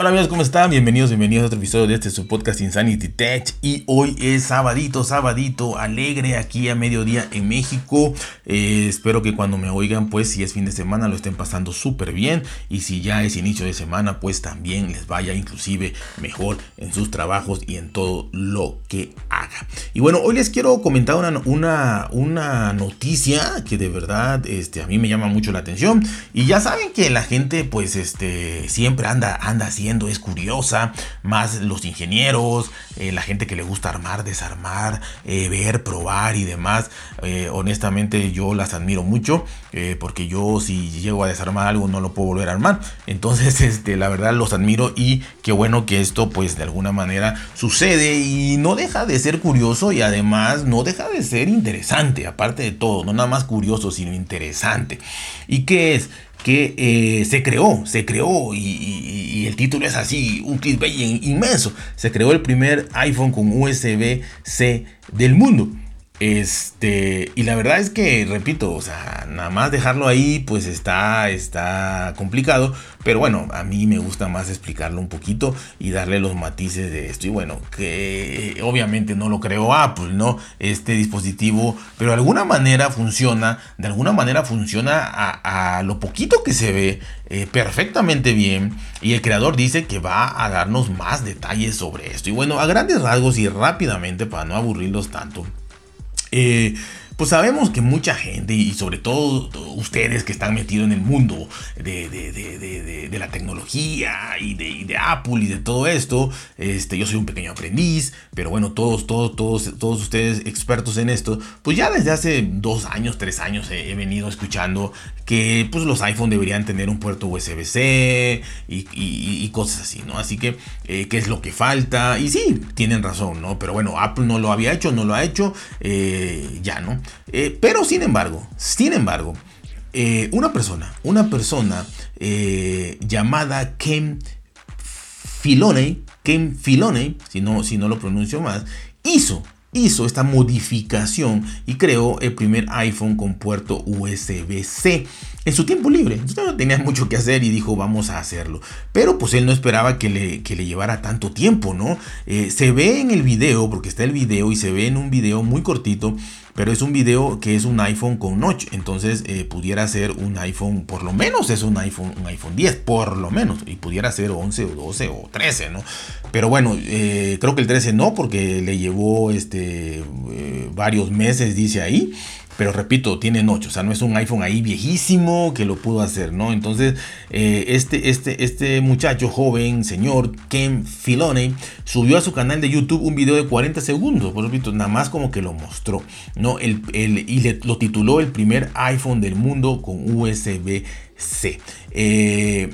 Hola amigos, ¿cómo están? Bienvenidos, bienvenidos a otro episodio de este su podcast Insanity Tech y hoy es sabadito, sabadito, alegre aquí a mediodía en México. Eh, espero que cuando me oigan, pues si es fin de semana lo estén pasando súper bien y si ya es inicio de semana, pues también les vaya inclusive mejor en sus trabajos y en todo lo que Y bueno, hoy les quiero comentar una, una, una noticia que de verdad este, a mí me llama mucho la atención y ya saben que la gente pues este, siempre anda, anda así es curiosa, más los ingenieros, eh, la gente que le gusta armar, desarmar, eh, ver, probar y demás. Eh, honestamente yo las admiro mucho porque yo si llego a desarmar algo no lo puedo volver a armar. Entonces este, la verdad los admiro y qué bueno que esto pues de alguna manera sucede y no deja de ser curioso y además no deja de ser interesante, aparte de todo, no nada más curioso sino interesante. ¿Y qué es? que eh, se creó, se creó y, el título es así, un clickbait inmenso. Se creó el primer iPhone con USB-C del mundo. Este, y la verdad es que, repito, o sea, nada más dejarlo ahí, pues está, está complicado. Pero bueno, a mí me gusta más explicarlo un poquito y darle los matices de esto. Y bueno, que obviamente no lo creó Apple, ¿no? Este dispositivo, pero de alguna manera funciona, de alguna manera funciona a, lo poquito que se ve eh, perfectamente bien. Y el creador dice que va a darnos más detalles sobre esto. Y bueno, a grandes rasgos y rápidamente, para no aburrirlos tanto. Eh, pues sabemos que mucha gente y sobre todo ustedes que están metidos en el mundo de, la tecnología y, de, Apple y de todo esto, este, yo soy un pequeño aprendiz, pero bueno, todos, todos, todos, todos ustedes expertos en esto, pues ya desde hace dos años, tres años he, venido escuchando que pues los iPhone deberían tener un puerto USB-C y, cosas así, ¿no? Así que, eh, ¿qué es lo que falta? Y sí, tienen razón, ¿no? Pero bueno, Apple no lo había hecho, no lo ha hecho, eh, ya, ¿no? Eh, pero sin embargo, sin embargo, eh, una persona, una persona eh, llamada Ken Filone, Ken Filone, si no, si no lo pronuncio más, hizo hizo esta modificación y creó el primer iPhone con puerto USB-C en su tiempo libre. Entonces no tenía mucho que hacer y dijo vamos a hacerlo. Pero pues él no esperaba que le, le llevara tanto tiempo, ¿no? se ve en el video, porque está el video y se ve en un video muy cortito pero es un video que es un iPhone con notch, entonces eh, pudiera ser un iPhone, por lo menos es un iPhone, un iPhone 10, por lo menos, y pudiera ser 11 o 12 o 13, ¿no? Pero bueno, eh, creo que el 13 no, porque le llevó este, eh, varios meses, dice ahí, pero repito, tiene 8, o sea, no es un iPhone ahí viejísimo que lo pudo hacer, ¿no? Entonces, eh, este, este, este muchacho joven, señor Ken Filone, subió a su canal de YouTube un video de 40 segundos, por repito, nada más como que lo mostró, ¿no? El, y lo tituló el primer iPhone del mundo con USB-C. Eh,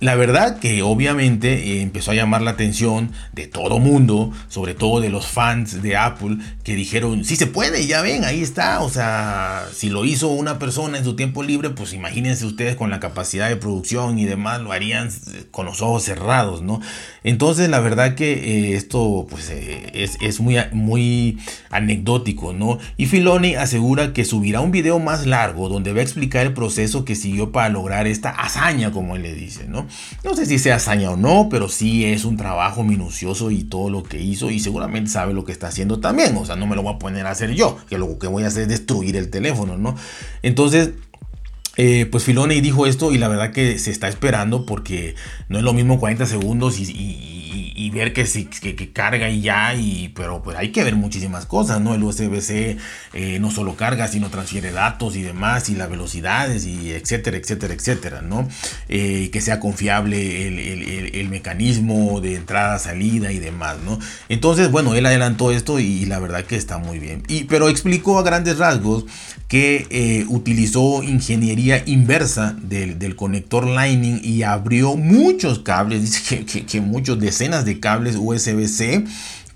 la verdad que obviamente eh, empezó a llamar la atención de todo mundo, sobre todo de los fans de Apple, que dijeron, sí se puede, ya ven, ahí está. O sea, si lo hizo una persona en su tiempo libre, pues imagínense ustedes con la capacidad de producción y demás, lo harían eh, con los ojos cerrados, ¿no? Entonces, la verdad que eh, esto pues, es, muy, muy anecdótico, ¿no? Y Filoni asegura que subirá un video más largo donde va a explicar el proceso que siguió para lograr esta hazaña, como él le dice, ¿no? No sé si se hazaña o no, pero sí es un trabajo minucioso y todo lo que hizo y seguramente sabe lo que está haciendo también. O sea, no me lo voy a poner a hacer yo, que lo que voy a hacer es destruir el teléfono, ¿no? Entonces... Eh, pues Filoni dijo esto y la verdad que se está esperando porque no es lo mismo 40 segundos y, ver que, que, carga y ya, y, pero pues hay que ver muchísimas cosas, ¿no? El USB-C eh, no solo carga, sino transfiere datos y demás, y las velocidades, y etcétera, etcétera, etcétera, ¿no? Eh, que sea confiable el, mecanismo de entrada, salida y demás, ¿no? Entonces, bueno, él adelantó esto y, la verdad que está muy bien. Y, pero explicó a grandes rasgos que eh, utilizó ingeniería inversa del, conector Lightning y abrió muchos cables, dice que, que muchos decenas de cables USB-C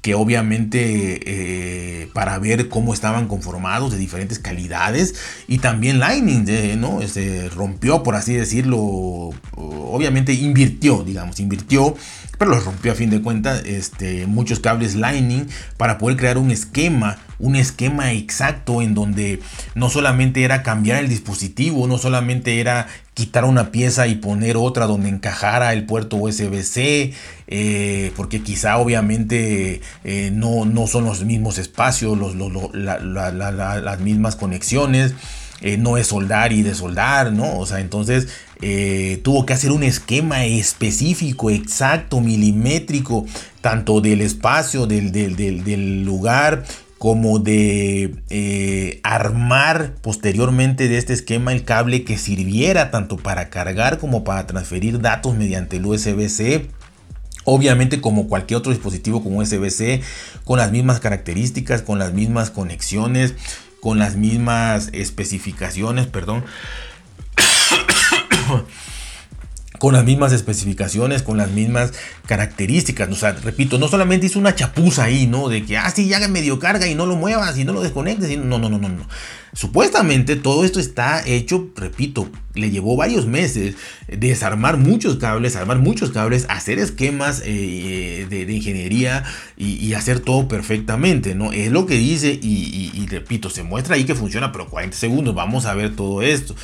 que obviamente eh, para ver cómo estaban conformados de diferentes calidades y también Lightning, eh, ¿no? Este, rompió, por así decirlo, obviamente invirtió, digamos, invirtió, pero los rompió a fin de cuentas, este, muchos cables Lightning para poder crear un esquema un esquema exacto en donde no solamente era cambiar el dispositivo, no solamente era quitar una pieza y poner otra donde encajara el puerto USB-C, eh, porque quizá obviamente eh, no, no, son los mismos espacios, los, las mismas conexiones. Eh, no es soldar y desoldar, ¿no? O sea, entonces tuvo que hacer un esquema específico, exacto, milimétrico, tanto del espacio, del, del, del lugar, como de eh, armar posteriormente de este esquema el cable que sirviera tanto para cargar como para transferir datos mediante el USB-C. Obviamente como cualquier otro dispositivo como USB-C, con las mismas características, con las mismas conexiones, con las mismas especificaciones, perdón. con las mismas especificaciones, con las mismas características. O sea, repito, no solamente hizo una chapuza ahí, ¿no? De que, ah, sí, ya medio carga y no lo muevas y no lo desconectes. Y no, no, no, no, no. Supuestamente todo esto está hecho, repito, le llevó varios meses desarmar muchos cables, armar muchos cables, hacer esquemas eh, de, ingeniería y, hacer todo perfectamente, ¿no? Es lo que dice y, y repito, se muestra ahí que funciona, pero 40 segundos, vamos a ver todo esto.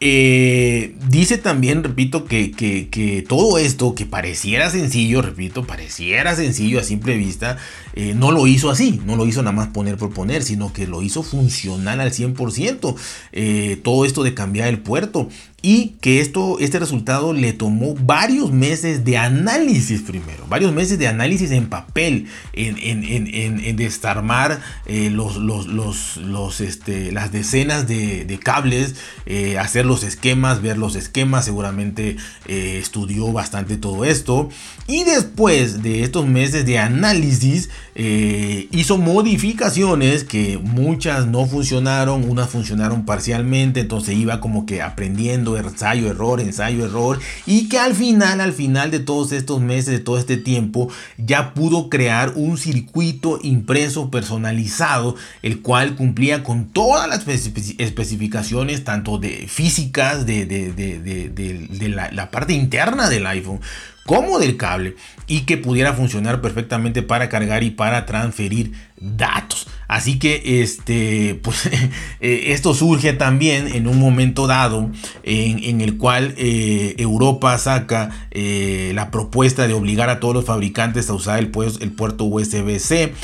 Eh, dice también, repito, que, todo esto que pareciera sencillo, repito, pareciera sencillo a simple vista, eh, no lo hizo así, no lo hizo nada más poner por poner, sino que lo hizo funcional al 100%. Eh, todo esto de cambiar el puerto, y que esto, este resultado le tomó varios meses de análisis primero, varios meses de análisis en papel, en, desarmar eh, los, los, este, las decenas de, cables, eh, hacer los esquemas, ver los esquemas, seguramente eh, estudió bastante todo esto. Y después de estos meses de análisis, hizo modificaciones que muchas no funcionaron, unas funcionaron parcialmente, entonces iba como que aprendiendo ensayo, error, ensayo, error, y que al final, al final de todos estos meses, de todo este tiempo, ya pudo crear un circuito impreso personalizado, el cual cumplía con todas las especificaciones, tanto de físicas, de, de, la parte interna del iPhone, como del cable y que pudiera funcionar perfectamente para cargar y para transferir datos. Así que este, pues, eh, esto surge también en un momento dado en, el cual eh, Europa saca eh, la propuesta de obligar a todos los fabricantes a usar el, pues, el puerto USB-C,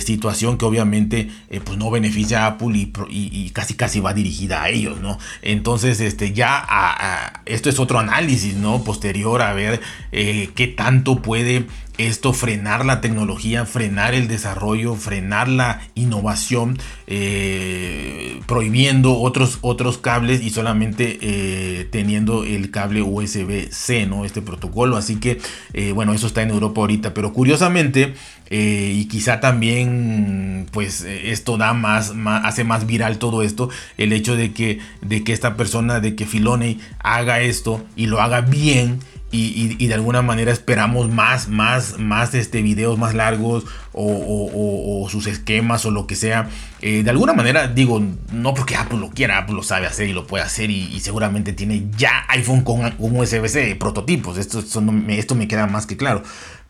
situación que obviamente pues no beneficia a Apple y, casi casi va dirigida a ellos, ¿no? Entonces, este, ya esto es otro análisis, ¿no? Posterior a ver qué tanto puede esto frenar la tecnología, frenar el desarrollo, frenar la innovación, eh, prohibiendo otros, otros cables y solamente eh, teniendo el cable USB-C, ¿no? Este protocolo. Así que, eh, bueno, eso está en Europa ahorita. Pero curiosamente, y quizá también, pues, esto da más, hace más viral todo esto, el hecho de que, de que esta persona, de que Filone haga esto y lo haga bien y, de alguna manera esperamos más, más, más este, videos más largos o, sus esquemas o lo que sea. Eh, de alguna manera, digo, no porque Apple lo quiera, Apple lo sabe hacer y lo puede hacer y, seguramente tiene ya iPhone con, con USB-C prototipos. Esto, esto, esto me queda más que claro.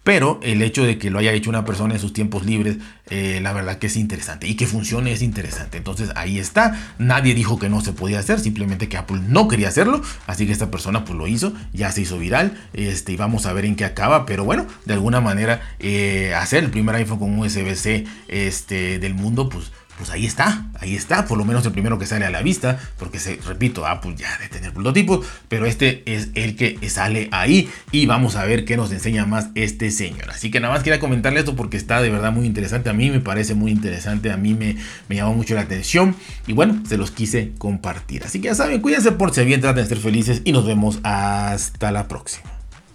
Pero el hecho de que lo haya hecho una persona en sus tiempos libres, eh, la verdad que es interesante. Y que funcione es interesante. Entonces ahí está. Nadie dijo que no se podía hacer, simplemente que Apple no quería hacerlo. Así que esta persona pues lo hizo, ya se hizo viral. Este, y vamos a ver en qué acaba. Pero bueno, de alguna manera eh, hacer el primer iPhone con USB-C este, del mundo, pues pues ahí está, ahí está, por lo menos el primero que sale a la vista, porque se, repito, Apple ya de tener prototipos, pero este es el que sale ahí y vamos a ver qué nos enseña más este señor. Así que nada más quería comentarle esto porque está de verdad muy interesante, a mí me parece muy interesante, a mí me, me llamó mucho la atención y bueno, se los quise compartir. Así que ya saben, cuídense por si bien, traten de ser felices y nos vemos hasta la próxima.